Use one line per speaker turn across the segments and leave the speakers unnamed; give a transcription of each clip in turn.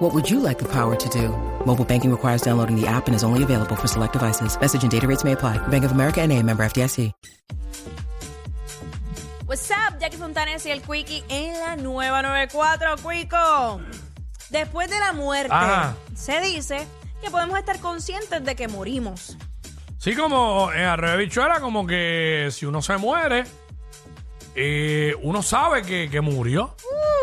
What would you like the power to do? Mobile banking requires downloading the app and is only available for select devices. Message and data rates may apply. Bank of America and a member FDIC.
What's up, Jackie Fontanes y el Quickie en la nueva 94, Quico. Después de la muerte,
Ajá.
se dice que podemos estar conscientes de que morimos.
Sí, como en Arrebe Bichuela, como que si uno se muere, eh, uno sabe que, que murió.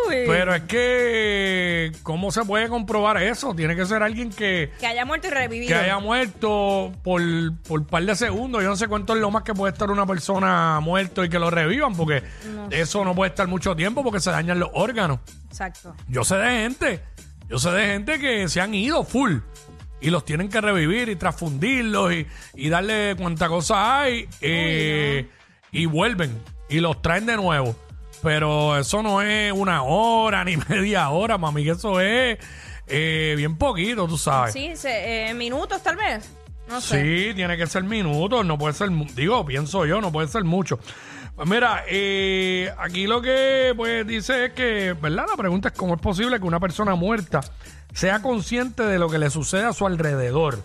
Pero es que, ¿cómo se puede comprobar eso? Tiene que ser alguien que,
que haya muerto y revivido.
que haya muerto por, por par de segundos. Yo no sé cuánto es lo más que puede estar una persona muerto y que lo revivan, porque eso no puede estar mucho tiempo porque se dañan los órganos.
Exacto.
Yo sé de gente, yo sé de gente que se han ido full y los tienen que revivir y transfundirlos y, y darle cuanta cosa hay eh, y vuelven y los traen de nuevo. Pero eso no es una hora ni media hora, mami, que eso es eh, bien poquito, tú sabes.
Sí, se- eh, minutos tal vez. No sé.
Sí, tiene que ser minutos, no puede ser, digo, pienso yo, no puede ser mucho. Pues mira, eh, aquí lo que pues dice es que, ¿verdad? La pregunta es cómo es posible que una persona muerta sea consciente de lo que le sucede a su alrededor.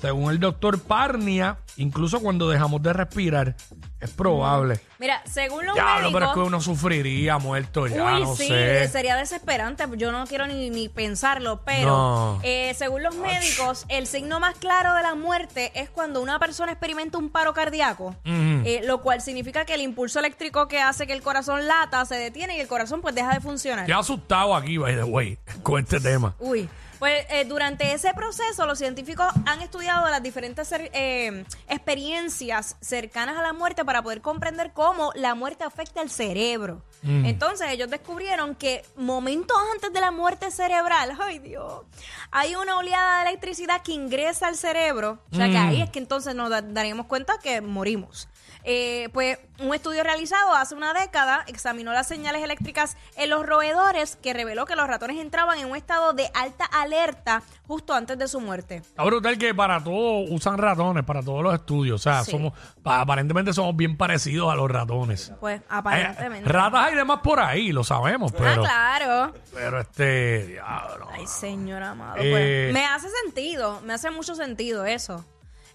Según el doctor Parnia, incluso cuando dejamos de respirar, es probable.
Mira, según los
Ya,
médicos...
pero es que uno sufriría muerto ya,
Uy,
no
sí,
sé.
sería desesperante. Yo no quiero ni, ni pensarlo, pero
No.
eh, según los médicos, el signo más claro de la muerte es cuando una persona experimenta un paro cardíaco, eh, lo cual significa que el impulso eléctrico que hace que el corazón lata se detiene y el corazón pues deja de funcionar.
Ya asustado aquí, by the way, con este tema.
Uy, pues eh, durante ese proceso los científicos han estudiado las diferentes eh, experiencias cercanas a la muerte para poder comprender cómo la muerte afecta al cerebro. Entonces ellos descubrieron que momentos antes de la muerte cerebral, ay Dios, hay una oleada de electricidad que ingresa al cerebro, o sea que ahí es que entonces nos da- daríamos cuenta que morimos. Eh, pues un estudio realizado hace una década examinó las señales eléctricas en los roedores que reveló que los ratones entraban en un estado de alta alerta justo antes de su muerte.
Está brutal que para todo usan ratones, para todos los estudios. O sea,
Sí.
somos, pa- aparentemente somos bien parecidos a los ratones.
Pues
Hay-
aparentemente.
ratas hay demás por ahí, lo sabemos,
ah,
pero,
claro.
pero este, diablo.
Ay, señor amado.
Eh.
Pues, me hace sentido, me hace mucho sentido eso.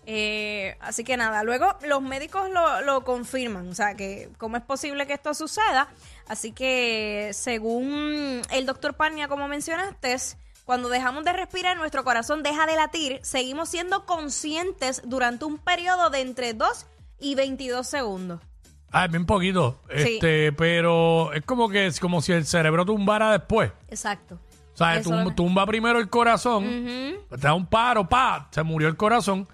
Eh, así que nada, luego los médicos lo, lo confirman, o sea, que cómo es posible que esto suceda. Así que según el doctor Parnia, como mencionaste, cuando dejamos de respirar, nuestro corazón deja de latir, seguimos siendo conscientes durante un periodo de entre 2 y 22 segundos.
Ah, bien poquito.
Sí.
Este, pero es como que es como si el cerebro tumbara después.
Exacto.
O sea,
Eso
tum-
lo-
tumba primero el corazón, te da un paro, pa, se murió el corazón,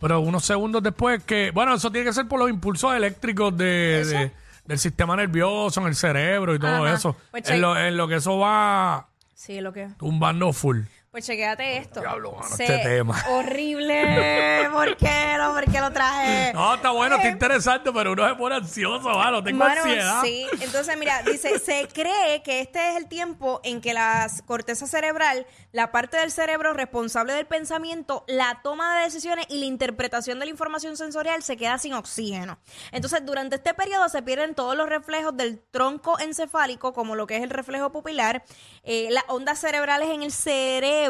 pero unos segundos después que, bueno, eso tiene que ser por los impulsos eléctricos de,
¿Eso?
de- del sistema nervioso en el cerebro y todo
Ajá.
eso.
Pues
en, lo, en lo que eso va
Sí, lo que...
tumbando full.
Pues chequéate esto.
Diablo, mano,
Se-
este tema.
Horrible. ¿Por qué? No, ¿por qué lo traje?
No, está bueno, está interesante, pero uno se pone ansioso, mano. Tengo ansiedad.
sí. Entonces, mira, dice, se cree que este es el tiempo en que la corteza cerebral, la parte del cerebro responsable del pensamiento, la toma de decisiones y la interpretación de la información sensorial se queda sin oxígeno. Entonces, durante este periodo se pierden todos los reflejos del tronco encefálico, como lo que es el reflejo pupilar. Eh, las ondas cerebrales en el cerebro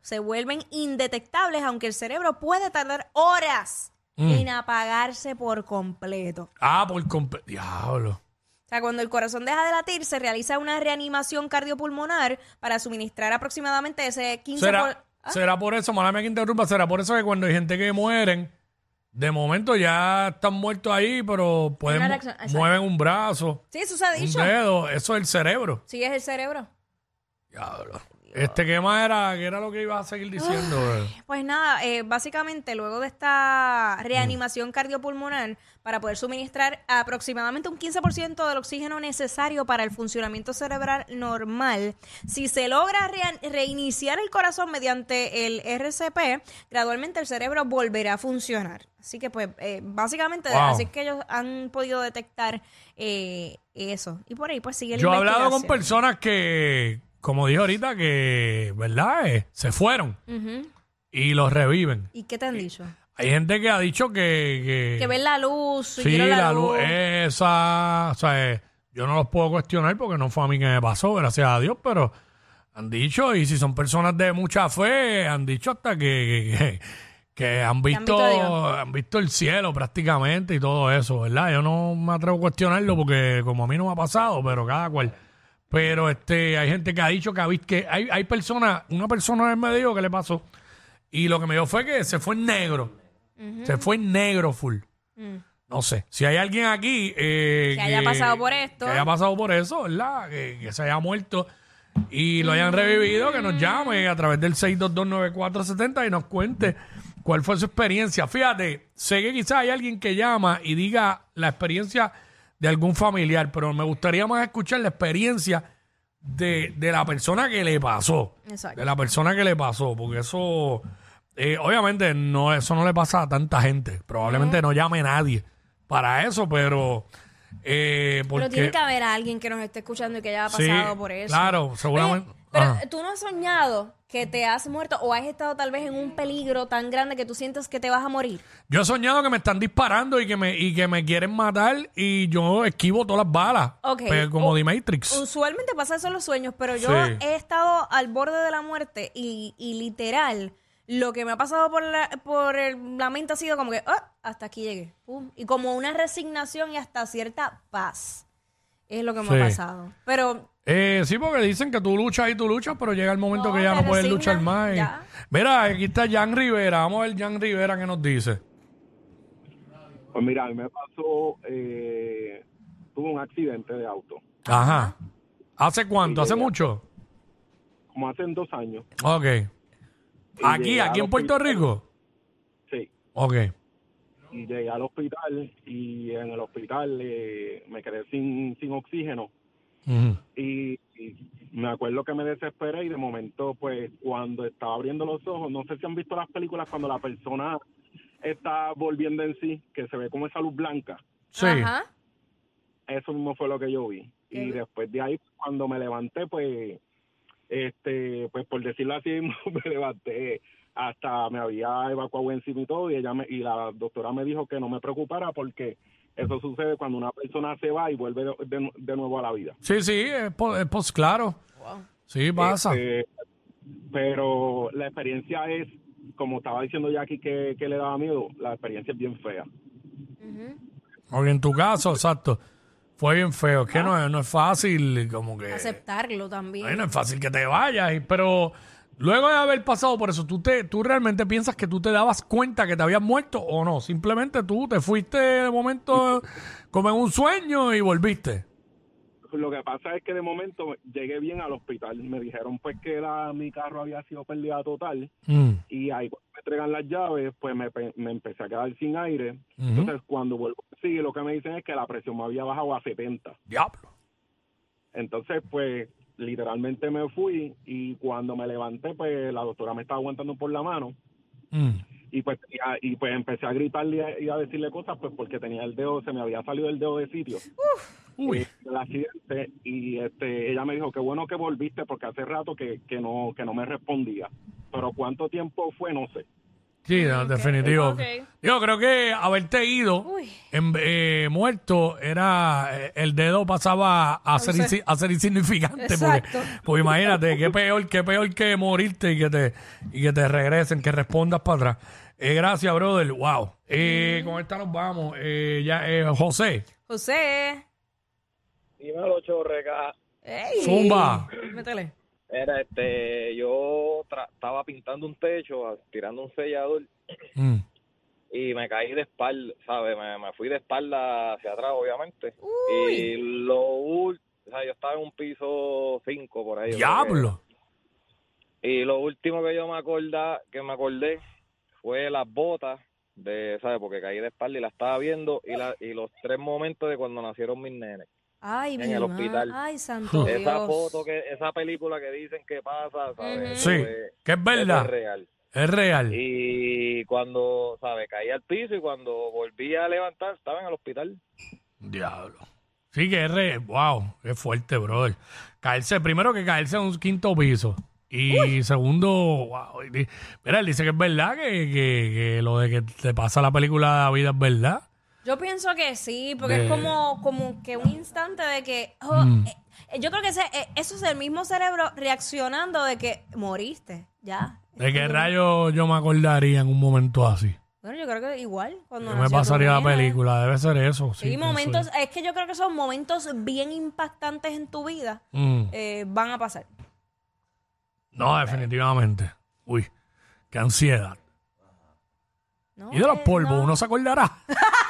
se vuelven indetectables, aunque el cerebro puede tardar horas en apagarse por completo.
Ah, por completo. Diablo.
O sea, cuando el corazón deja de latir, se realiza una reanimación cardiopulmonar para suministrar aproximadamente ese 15%.
¿Será,
por- ¿Ah?
será por eso, mala mía que interrumpa, será por eso que cuando hay gente que mueren, de momento ya están muertos ahí, pero pueden
reacción,
mueven un brazo,
Sí, eso se ha
un
dicho.
dedo, eso es el cerebro.
Sí, es el cerebro.
Diablo. Este, ¿qué más era? ¿Qué era lo que ibas a seguir diciendo?
Pues nada, eh, básicamente luego de esta reanimación cardiopulmonar, para poder suministrar aproximadamente un 15% del oxígeno necesario para el funcionamiento cerebral normal, si se logra reiniciar el corazón mediante el RCP, gradualmente el cerebro volverá a funcionar. Así que pues eh, básicamente
Wow.
así que ellos han podido detectar eh, eso. Y por ahí pues sigue la
Yo he hablado con personas que, como dije ahorita, que, ¿verdad? Eh, se fueron
Ujú.
y los reviven.
¿Y qué te han dicho?
Hay gente que ha dicho que... que
Que ven la luz,
sí, la luz esa... O sea, eh, yo no los puedo cuestionar porque no fue a mí que me pasó, gracias a Dios, pero han dicho, y si son personas de mucha fe, han dicho hasta que, que, que han, visto,
visto a Dios.
han visto el cielo prácticamente y todo eso, ¿verdad? Yo no me atrevo a cuestionarlo porque como a mí no me ha pasado, pero cada cual. Pero este, hay gente que ha dicho que, ha visto, que hay, hay personas, una persona me dijo que le pasó, y lo que me dio fue que se fue en negro. Se fue en negro full. No sé. Si hay alguien aquí eh,
Mm. Que haya pasado por esto.
Que haya pasado por eso, ¿verdad? Que, que se haya muerto y lo hayan revivido, que nos llame a través del 6229470 y nos cuente cuál fue su experiencia. Fíjate, sé que quizás hay alguien que llama y diga la experiencia de algún familiar, pero me gustaría más escuchar la experiencia de, de la persona que le pasó.
Exacto.
De la persona que le pasó, porque eso, eh, obviamente, no, eso no le pasa a tanta gente. Probablemente no llame nadie para eso, pero. Eh, porque,
Pero tiene que haber alguien que nos esté escuchando y que haya
Sí,
pasado por eso.
claro, seguramente.
Oye, pero
Ajá.
tú no has soñado que te has muerto o has estado tal vez en un peligro tan grande que tú sientes que te vas a morir.
Yo he soñado que me están disparando y que me, y que me quieren matar y yo esquivo todas las balas.
Ok.
Pues, como The Matrix.
Usualmente pasa eso en los sueños, pero yo
Sí.
he estado al borde de la muerte y, y literal, lo que me ha pasado por la, por el- la mente ha sido como que, "Ah, hasta aquí llegué. Pum. Y como una resignación y hasta cierta paz. Es lo que me
Sí.
ha pasado. Pero
Eh, sí, porque dicen que tú luchas y tú luchas, pero llega el momento
No,
que ya no puedes luchar más. y-
ya.
Mira, aquí está Jan Rivera. Vamos a ver Jan Rivera qué nos dice.
Pues mira, a mí me pasó, eh, tuve un accidente de auto,
Ajá. ¿Hace cuánto? ¿Hace mucho?
como hace dos años.
Ok. Aquí,
llegué
aquí
al
en Puerto
hospital.
Rico.
Sí,
Ok.
y llegué al hospital y en el hospital eh, me quedé sin, sin oxígeno Y, y me acuerdo que me desesperé y de momento pues cuando estaba abriendo los ojos, no sé si han visto las películas cuando la persona está volviendo en sí, que se ve como esa luz blanca.
Sí.
Ajá.
Eso mismo fue lo que yo vi.
Qué
Y después de ahí, cuando me levanté, pues, este, pues por decirlo así, me levanté hasta me había evacuado encima y todo, y ella me, y la doctora me dijo que no me preocupara porque eso sucede cuando una persona se va y vuelve de, de- de nuevo a la vida.
Sí, sí, es, po- es pos- claro. Sí, pasa.
Este, pero la experiencia es, como estaba diciendo Jackie que, que le daba miedo, la experiencia es bien fea.
Porque en tu caso, exacto, fue bien feo. Es que no, es- no es fácil, como que.
Aceptarlo también.
Ay, no es fácil que te vayas, pero luego de haber pasado por eso, ¿tú, te, ¿tú realmente piensas que tú te dabas cuenta que te habías muerto o no? Simplemente tú te fuiste de momento como en un sueño y volviste.
Lo que pasa es que de momento llegué bien al hospital. Me dijeron pues que la, mi carro había sido pérdida total.
Mm.
y ahí cuando me entregan las llaves, pues me, me empecé a quedar sin aire. Entonces, cuando vuelvo sí, lo que me dicen es que la presión me había bajado a 70.
Diablo.
Entonces, pues, literalmente me fui y cuando me levanté, pues, la doctora me estaba aguantando por la mano
Mm.
y pues y pues empecé a gritarle y a, y a decirle cosas, pues, porque tenía el dedo, se me había salido el dedo de sitio.
Uy.
eh, del accidente y este ella me dijo que bueno que volviste porque hace rato que, que no que no me respondía pero cuánto tiempo fue no sé
Sí, no, definitivo. Yo creo que haberte ido en- eh, muerto era eh, el dedo pasaba a ser, insi- a ser insignificante
Exacto.
porque, porque imagínate qué peor qué peor que morirte y que te y que te regresen que respondas para atrás Eh, gracias brother wow Eh, con esta nos vamos Eh, ya eh, José
José.
Dímelo, chorreca.
Ey.
Zumba
Métele.
Era, este, yo tra- estaba pintando un techo, tirando un sellador,
Mm.
y me caí de espalda, ¿sabes? Me, me fui de espalda hacia atrás, obviamente.
Uy.
Y lo ul- o sea, yo estaba en un piso 5 por ahí.
diablo.
Y lo último que yo me acordé, que me acordé fue las botas de, ¿sabes? Porque caí de espalda y la estaba viendo y, la, y los tres momentos de cuando nacieron mis nenes.
Ay,
En
mi
el hospital.
Ay, santo
Esa
Dios.
foto, que esa película que dicen que pasa, ¿sabes?
Sí,
es-
que es verdad.
es real.
Es real.
Y cuando, ¿sabes? Caí al piso y cuando volví a levantar estaba en el hospital.
Diablo. Sí, que es re... Wow, es fuerte, brother. Caerse, primero que caerse a un quinto piso. Y segundo, wow. Mira, él dice que es verdad que, que- que lo de que te pasa la película La vida es verdad.
Yo pienso que sí, porque
De-
es como, como que un instante de que. oh,
Mm.
eh, eh, yo creo que ese, eh, eso es el mismo cerebro reaccionando de que moriste. Ya.
¿De qué rayo yo me acordaría en un momento así?
Bueno, yo creo que igual. Cuando
¿Qué me pasaría la película? Debe ser eso. Sí, pienso
momentos. Es que yo creo que son momentos bien impactantes en tu vida.
Mm.
eh, van a pasar.
No, definitivamente. Uy, qué ansiedad.
¿no?
Y de los polvos,
no.
uno se acordará.